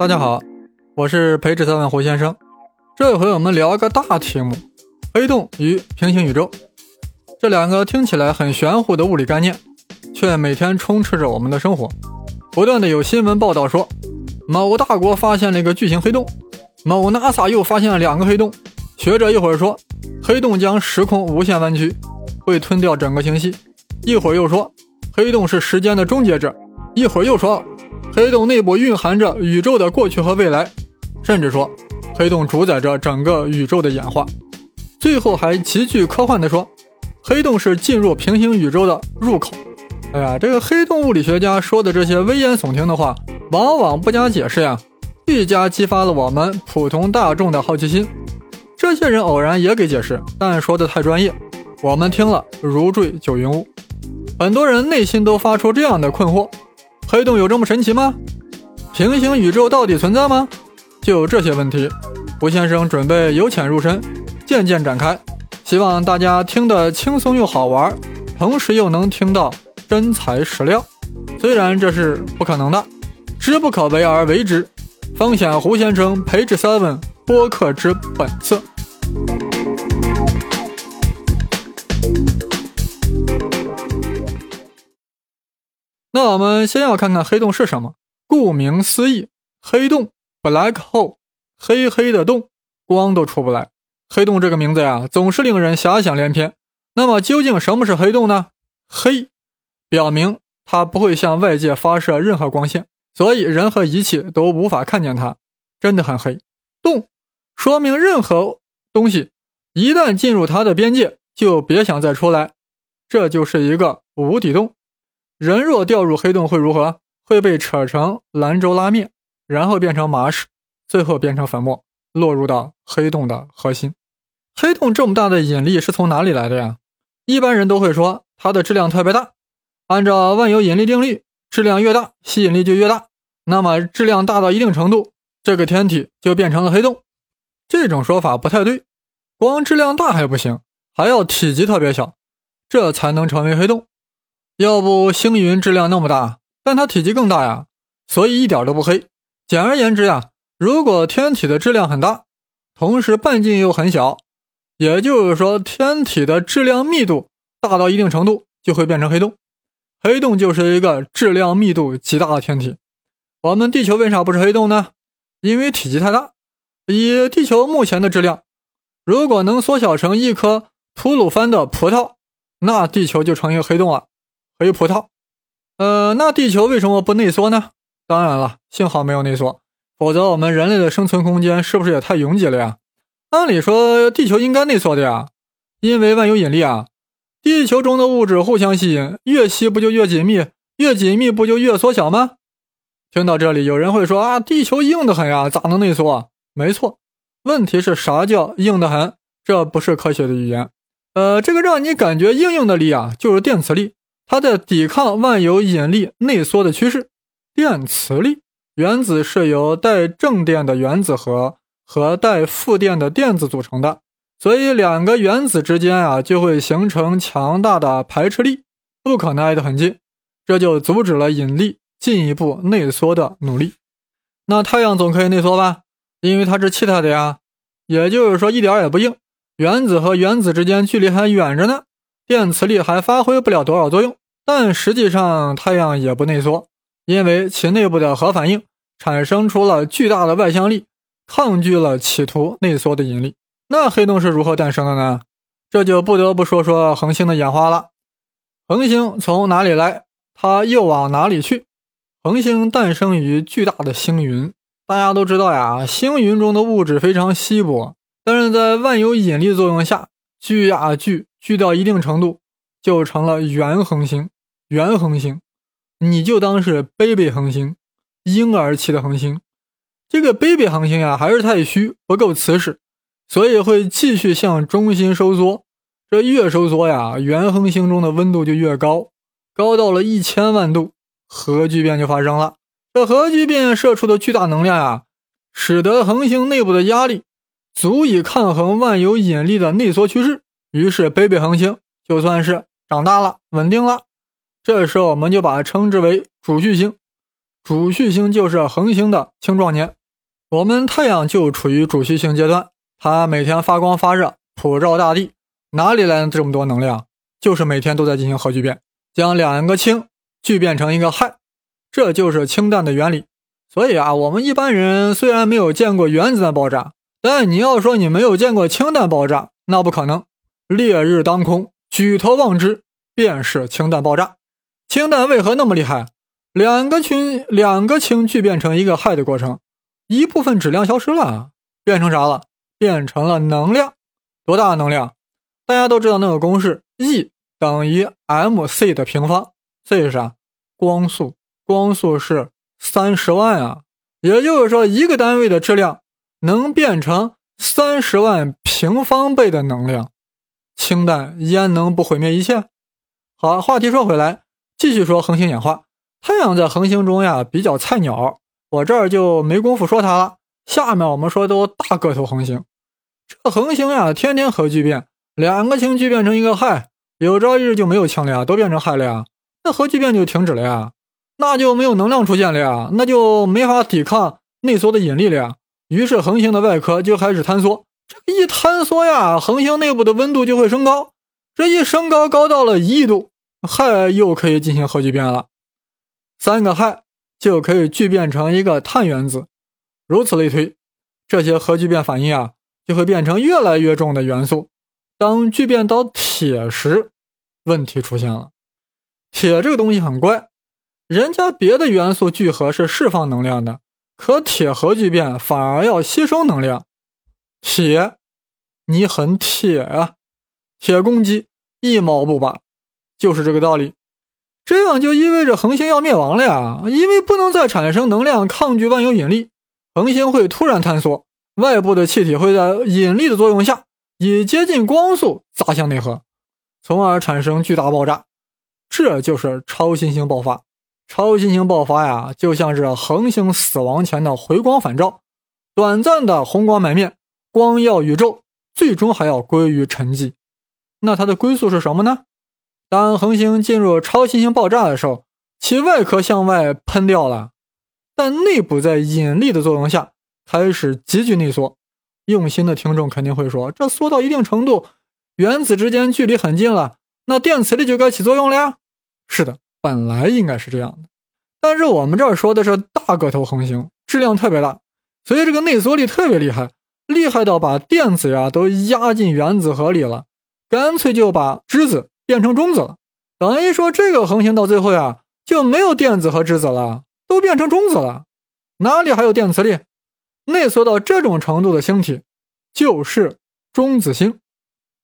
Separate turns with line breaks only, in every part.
大家好，我是培智三问胡先生。这回我们聊一个大题目：黑洞与平行宇宙。这两个听起来很玄乎的物理概念，却每天充斥着我们的生活。不断的有新闻报道说，某大国发现了一个巨型黑洞，某 NASA 又发现了两个黑洞。学者一会儿说，黑洞将时空无限弯曲，会吞掉整个星系；一会儿又说，黑洞是时间的终结者；一会儿又说。黑洞内部蕴含着宇宙的过去和未来，甚至说，黑洞主宰着整个宇宙的演化。最后还极具科幻的说，黑洞是进入平行宇宙的入口。哎呀，这个黑洞物理学家说的这些危言耸听的话，往往不加解释呀，愈加激发了我们普通大众的好奇心。这些人偶然也给解释，但说的太专业，我们听了如坠九云雾。很多人内心都发出这样的困惑。黑洞有这么神奇吗？平行宇宙到底存在吗？就这些问题，胡先生准备由浅入深，渐渐展开，希望大家听得轻松又好玩，同时又能听到真材实料。虽然这是不可能的，知不可为而为之，方显胡先生培智 seven 播客之本色。那我们先要看看黑洞是什么。顾名思义，黑洞 （black hole），黑黑的洞，光都出不来。黑洞这个名字呀，总是令人遐想连篇。那么究竟什么是黑洞呢？黑，表明它不会向外界发射任何光线，所以人和仪器都无法看见它，真的很黑。洞，说明任何东西一旦进入它的边界，就别想再出来，这就是一个无底洞。人若掉入黑洞会如何？会被扯成兰州拉面，然后变成麻屎，最后变成粉末，落入到黑洞的核心。黑洞这么大的引力是从哪里来的呀？一般人都会说它的质量特别大。按照万有引力定律，质量越大，吸引力就越大。那么质量大到一定程度，这个天体就变成了黑洞。这种说法不太对，光质量大还不行，还要体积特别小，这才能成为黑洞。要不星云质量那么大，但它体积更大呀，所以一点都不黑。简而言之呀，如果天体的质量很大，同时半径又很小，也就是说天体的质量密度大到一定程度，就会变成黑洞。黑洞就是一个质量密度极大的天体。我们地球为啥不是黑洞呢？因为体积太大。以地球目前的质量，如果能缩小成一颗吐鲁番的葡萄，那地球就成一个黑洞了。还有葡萄，呃，那地球为什么不内缩呢？当然了，幸好没有内缩，否则我们人类的生存空间是不是也太拥挤了呀？按理说地球应该内缩的呀，因为万有引力啊，地球中的物质互相吸引，越吸不就越紧密，越紧密不就越缩小吗？听到这里，有人会说啊，地球硬得很呀，咋能内缩啊？没错，问题是啥叫硬得很？这不是科学的语言。呃，这个让你感觉硬硬的力啊，就是电磁力。它在抵抗万有引力内缩的趋势，电磁力。原子是由带正电的原子核和带负电的电子组成的，所以两个原子之间啊就会形成强大的排斥力，不可能挨得很近，这就阻止了引力进一步内缩的努力。那太阳总可以内缩吧？因为它是气态的呀，也就是说一点也不硬，原子和原子之间距离还远着呢，电磁力还发挥不了多少作用。但实际上，太阳也不内缩，因为其内部的核反应产生出了巨大的外向力，抗拒了企图内缩的引力。那黑洞是如何诞生的呢？这就不得不说说恒星的演化了。恒星从哪里来，它又往哪里去？恒星诞生于巨大的星云。大家都知道呀，星云中的物质非常稀薄，但是在万有引力作用下聚呀聚，聚到一定程度。就成了原恒星，原恒星，你就当是 baby 恒星，婴儿期的恒星。这个 baby 恒星呀，还是太虚，不够磁实，所以会继续向中心收缩。这越收缩呀，原恒星中的温度就越高，高到了一千万度，核聚变就发生了。这核聚变射出的巨大能量呀，使得恒星内部的压力足以抗衡万有引力的内缩趋势，于是 baby 恒星就算是。长大了，稳定了，这时候我们就把它称之为主序星。主序星就是恒星的青壮年。我们太阳就处于主序星阶段，它每天发光发热，普照大地，哪里来的这么多能量？就是每天都在进行核聚变，将两个氢聚变成一个氦，这就是氢弹的原理。所以啊，我们一般人虽然没有见过原子弹爆炸，但你要说你没有见过氢弹爆炸，那不可能。烈日当空，举头望之，便是氢弹爆炸。氢弹为何那么厉害？两个氢两个氢聚变成一个氦的过程。一部分质量消失了，变成啥了？变成了能量。多大的能量？大家都知道那个公式，E 等于 mc 的平方。C 是啥？光速。光速是三十万啊！也就是说，一个单位的质量能变成三十万平方倍的能量。氢弹焉能不毁灭一切？好，话题说回来，继续说恒星演化。太阳在恒星中呀，比较菜鸟。我这儿就没工夫说它了。下面我们说都大个头恒星，这恒星呀，天天核聚变，两个氢聚变成一个氦，有朝一日就没有氢了呀，都变成氦了呀，那核聚变就停止了呀，那就没有能量出现了呀，那就没法抵抗内缩的引力了呀。于是恒星的外壳就开始坍缩，这一坍缩呀，恒星内部的温度就会升高，这一升高高到了一亿度，氦又可以进行核聚变了，三个氦。就可以聚变成一个碳原子，如此类推，这些核聚变反应啊，就会变成越来越重的元素。当聚变到铁时，问题出现了。铁这个东西很怪，人家别的元素聚合是释放能量的，可铁核聚变反而要吸收能量。铁，你很铁啊，铁公鸡一毛不拔，就是这个道理。这样就意味着恒星要灭亡了呀！因为不能再产生能量抗拒万有引力，恒星会突然坍缩，外部的气体会在引力的作用下，以接近光速砸向内核，从而产生巨大爆炸。这就是超新星爆发。超新星爆发呀，就像是恒星死亡前的回光返照，短暂的红光满面，光耀宇宙，最终还要归于沉寂。那它的归宿是什么呢？当恒星进入超新星爆炸的时候，其外壳向外喷掉了，但内部在引力的作用下开始急剧内缩。用心的听众肯定会说，这缩到一定程度，原子之间距离很近了，那电磁力就该起作用了呀。是的，本来应该是这样的，但是我们这儿说的是大个头恒星，质量特别大，所以这个内缩力特别厉害，厉害到把电子呀都压进原子核里了，干脆就把质子。变成中子了，等于说这个恒星到最后呀就没有电子和质子了，都变成中子了，哪里还有电磁力？内缩到这种程度的星体就是中子星。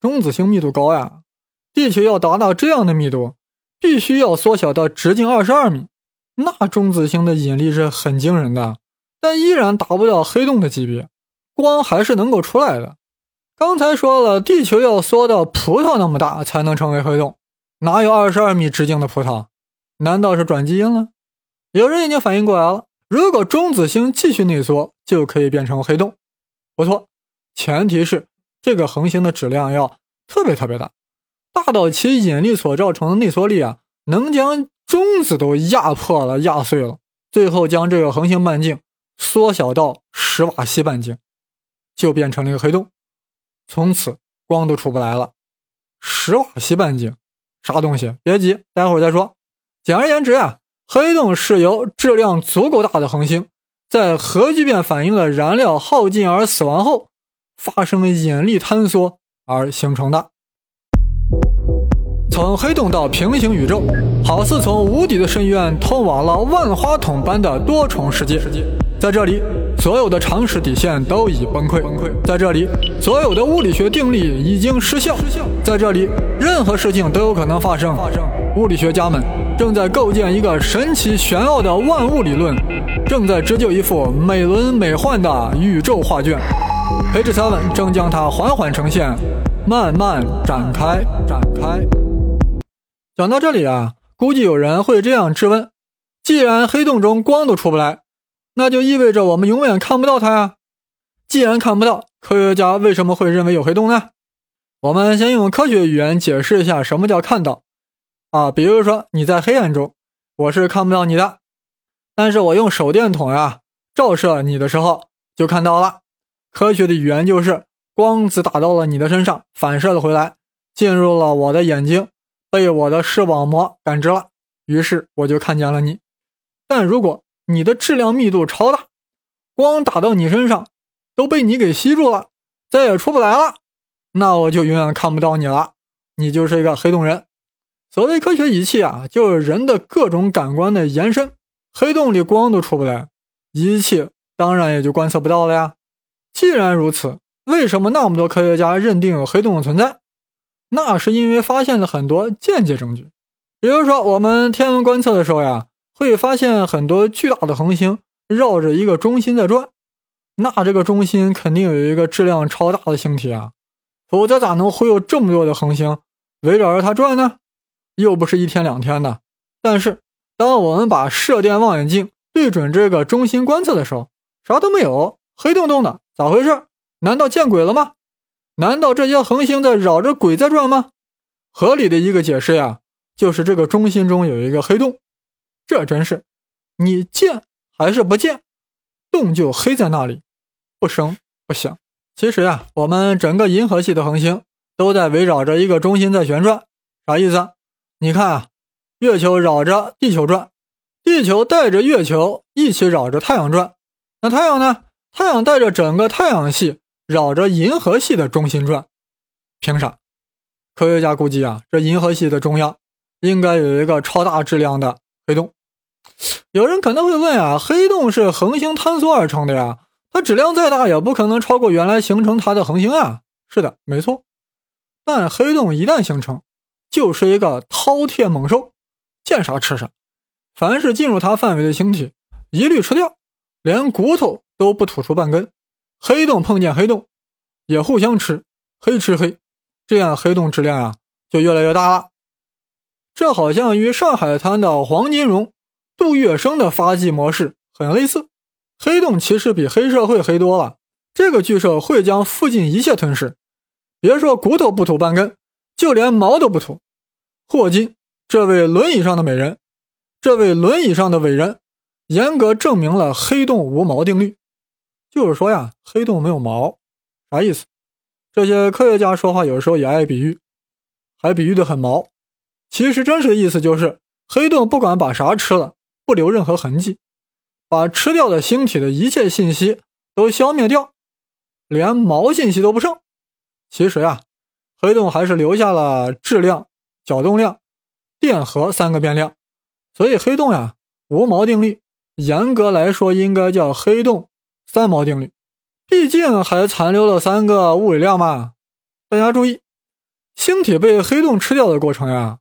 中子星密度高呀，地球要达到这样的密度，必须要缩小到直径二十二米。那中子星的引力是很惊人的，但依然达不到黑洞的级别，光还是能够出来的。刚才说了，地球要缩到葡萄那么大才能成为黑洞，哪有二十二米直径的葡萄？难道是转基因了？有人已经反应过来了，如果中子星继续内缩，就可以变成黑洞。不错，前提是这个恒星的质量要特别特别大，大到其引力所造成的内缩力啊，能将中子都压破了、压碎了，最后将这个恒星半径缩小到十瓦西半径，就变成了一个黑洞。从此光都出不来了，十瓦西半径，啥东西？别急，待会儿再说。简而言之啊，黑洞是由质量足够大的恒星，在核聚变反应的燃料耗尽而死亡后，发生引力坍缩而形成的。从黑洞到平行宇宙，好似从无底的深渊通往了万花筒般的多重世界。在这里。所有的常识底线都已崩溃，在这里，所有的物理学定律已经失效，在这里，任何事情都有可能发生。物理学家们正在构建一个神奇玄奥的万物理论，正在织就一幅美轮美奂的宇宙画卷。培智三文正将它缓缓呈现，慢慢展开，展开。讲到这里啊，估计有人会这样质问：既然黑洞中光都出不来，那就意味着我们永远看不到它呀。既然看不到，科学家为什么会认为有黑洞呢？我们先用科学语言解释一下什么叫看到啊。比如说你在黑暗中，我是看不到你的。但是我用手电筒呀照射你的时候，就看到了。科学的语言就是，光子打到了你的身上，反射了回来，进入了我的眼睛，被我的视网膜感知了，于是我就看见了你。但如果你的质量密度超大，光打到你身上都被你给吸住了，再也出不来了，那我就永远看不到你了，你就是一个黑洞人。所谓科学仪器啊，就是人的各种感官的延伸。黑洞里光都出不来，仪器当然也就观测不到了呀。既然如此，为什么那么多科学家认定有黑洞的存在？那是因为发现了很多间接证据。比如说，我们天文观测的时候呀，会发现很多巨大的恒星绕着一个中心在转，那这个中心肯定有一个质量超大的星体啊，否则咋能会有这么多的恒星围绕着它转呢？又不是一天两天的。但是。当我们把射电望远镜对准这个中心观测的时候，啥都没有，黑洞洞的，咋回事？难道见鬼了吗？难道这些恒星在绕着鬼在转吗？合理的一个解释呀，就是这个中心中有一个黑洞。这真是，你见还是不见，洞就黑在那里，不声不响。其实呀，我们整个银河系的恒星都在围绕着一个中心在旋转，啥意思？你看啊。月球绕着地球转，地球带着月球一起绕着太阳转。那太阳呢？太阳带着整个太阳系绕着银河系的中心转。凭啥？科学家估计啊，这银河系的中央应该有一个超大质量的黑洞。有人可能会问啊，黑洞是恒星坍缩而成的呀，它质量再大也不可能超过原来形成它的恒星啊。是的，没错。但黑洞一旦形成，就是一个饕餮猛兽。见啥吃啥，凡是进入它范围的星体，一律吃掉，连骨头都不吐出半根。黑洞碰见黑洞，也互相吃，黑吃黑，这样黑洞质量啊就越来越大了。这好像与上海滩的黄金荣、杜月笙的发迹模式很类似。黑洞其实比黑社会黑多了，这个巨兽会将附近一切吞噬，别说骨头不吐半根，就连毛都不吐。霍金。这位轮椅上的美人，这位轮椅上的伟人，严格证明了黑洞无毛定律。就是说呀，黑洞没有毛，啥意思？这些科学家说话有时候也爱比喻，还比喻的很毛。其实真实的意思就是，黑洞不管把啥吃了，不留任何痕迹，把吃掉的星体的一切信息都消灭掉，连毛信息都不剩。其实呀，黑洞还是留下了质量、角动量。电荷三个变量，所以黑洞呀无毛定律，严格来说应该叫黑洞三毛定律。毕竟还残留了三个物理量嘛。大家注意，星体被黑洞吃掉的过程呀，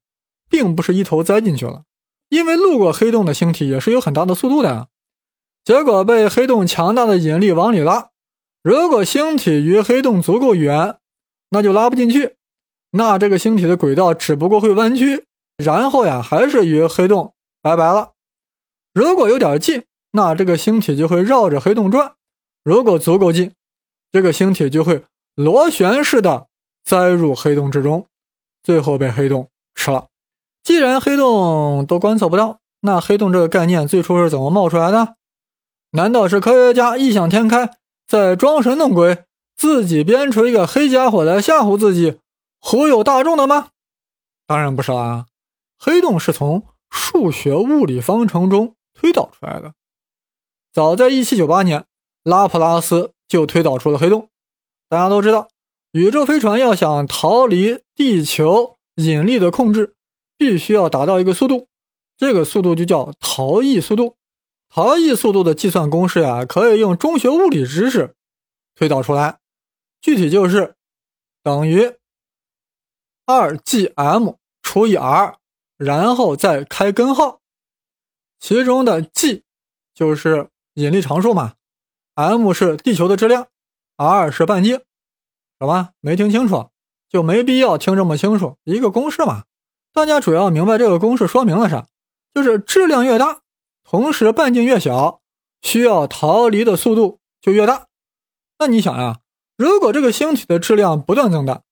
并不是一头栽进去了，因为路过黑洞的星体也是有很大的速度的，结果被黑洞强大的引力往里拉。如果星体与黑洞足够远，那就拉不进去，那这个星体的轨道只不过会弯曲。然后呀，还是与黑洞拜拜了。如果有点近，那这个星体就会绕着黑洞转；如果足够近，这个星体就会螺旋式的栽入黑洞之中，最后被黑洞吃了。既然黑洞都观测不到，那黑洞这个概念最初是怎么冒出来的？难道是科学家异想天开，在装神弄鬼，自己编出一个黑家伙来吓唬自己，忽悠大众的吗？当然不是啦。黑洞是从数学物理方程中推导出来的。早在1798年，拉普拉斯就推导出了黑洞。大家都知道，宇宙飞船要想逃离地球引力的控制，必须要达到一个速度，这个速度就叫逃逸速度。逃逸速度的计算公式呀，可以用中学物理知识推导出来，具体就是等于二 Gm 除以 r。然后再开根号，其中的 G 就是引力常数嘛，M 是地球的质量，R 是半径，什么？没听清楚就没必要听这么清楚，一个公式嘛。大家主要明白这个公式说明了啥？就是质量越大，同时半径越小，需要逃离的速度就越大。那你想呀，如果这个星体的质量不断增大，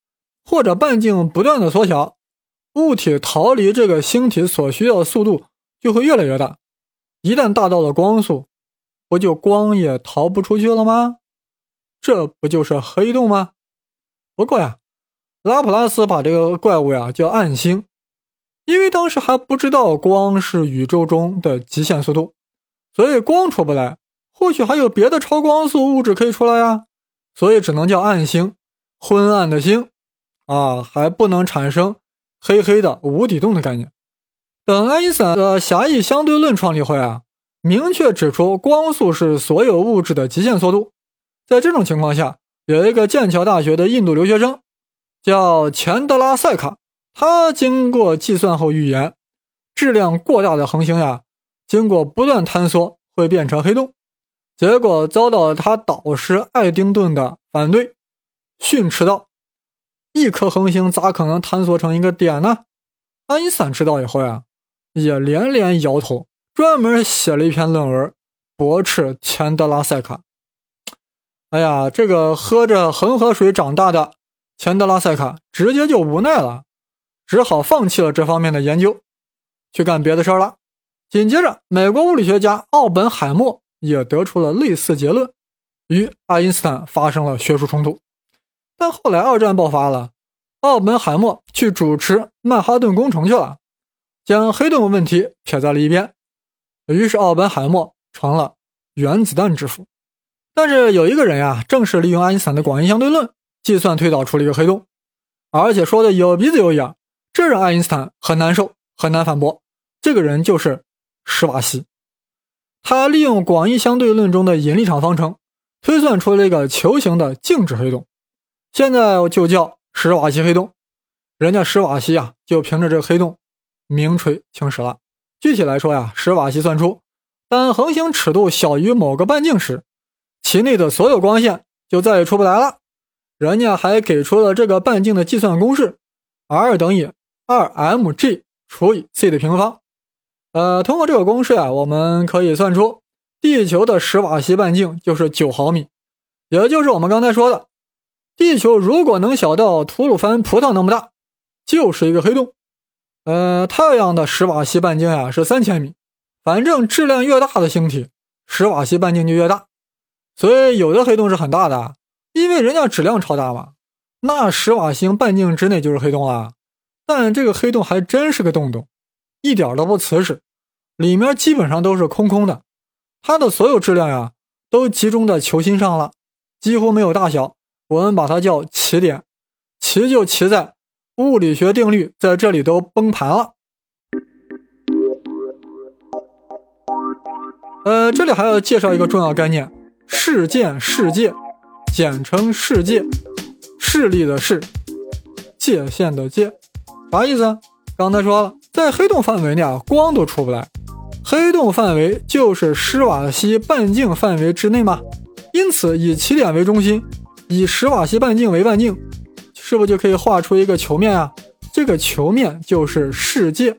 或者半径不断的缩小。物体逃离这个星体所需要的速度就会越来越大，一旦大到了光速，不就光也逃不出去了吗？这不就是黑洞吗？不过呀，拉普拉斯把这个怪物呀叫暗星，因为当时还不知道光是宇宙中的极限速度，所以光出不来。或许还有别的超光速物质可以出来呀，所以只能叫暗星，昏暗的星啊，还不能产生黑黑的无底洞的概念。等爱因斯坦的狭义相对论创立后啊，明确指出光速是所有物质的极限速度。在这种情况下，有一个剑桥大学的印度留学生叫钱德拉塞卡，他经过计算后预言，质量过大的恒星呀，经过不断坍缩会变成黑洞。结果遭到他导师爱丁顿的反对，训斥道：“一颗恒星咋可能坍缩成一个点呢？”爱因斯坦知道以后呀，也连连摇头，专门写了一篇论文驳斥钱德拉塞卡。哎呀，这个喝着恒河水长大的钱德拉塞卡直接就无奈了，只好放弃了这方面的研究，去干别的事儿了。紧接着，美国物理学家奥本海默。也得出了类似结论，与爱因斯坦发生了学术冲突。但后来二战爆发了，奥本海默去主持曼哈顿工程去了，将黑洞问题撇在了一边。于是奥本海默成了原子弹之父。但是有一个人呀，正是利用爱因斯坦的广义相对论计算推导出了一个黑洞，而且说的有鼻子有眼，这让爱因斯坦很难受，很难反驳。这个人就是史瓦西。他利用广义相对论中的引力场方程，推算出了一个球形的静止黑洞，现在就叫史瓦西黑洞。人家史瓦西啊，就凭着这个黑洞名垂青史了。具体来说呀，史瓦西算出，当恒星尺度小于某个半径时，其内的所有光线就再也出不来了。人家还给出了这个半径的计算公式：r 等于二 mg 除以 c 的平方。呃，通过这个公式啊，我们可以算出地球的史瓦西半径就是九毫米，也就是我们刚才说的，地球如果能小到吐鲁番葡萄那么大，就是一个黑洞。呃，太阳的史瓦西半径呀是三千米，反正质量越大的星体，史瓦西半径就越大。所以有的黑洞是很大的，因为人家质量超大嘛，那史瓦星半径之内就是黑洞了。但这个黑洞还真是个洞洞。一点都不瓷实，里面基本上都是空空的，它的所有质量呀都集中在球心上了，几乎没有大小。我们把它叫奇点，奇就奇在物理学定律在这里都崩盘了。呃，这里还要介绍一个重要概念：事件世界，简称世界，势力的势，界限的界，啥意思？刚才说了。在黑洞范围内啊，光都出不来。黑洞范围就是史瓦西半径范围之内嘛。因此，以起点为中心，以史瓦西半径为半径，是不是就可以画出一个球面啊？这个球面就是世界。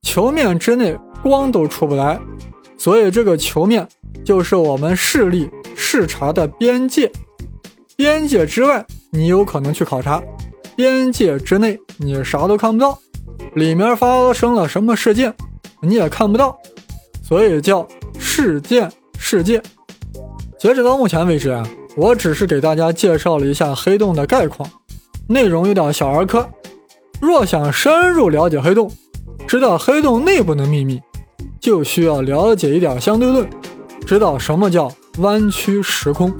球面之内光都出不来，所以这个球面就是我们视力视察的边界。边界之外，你有可能去考察；边界之内，你啥都看不到。里面发生了什么事件，你也看不到，所以叫事件世界。截止到目前为止啊，我只是给大家介绍了一下黑洞的概况，内容有点小儿科。若想深入了解黑洞，知道黑洞内部的秘密，就需要了解一点相对论，知道什么叫弯曲时空。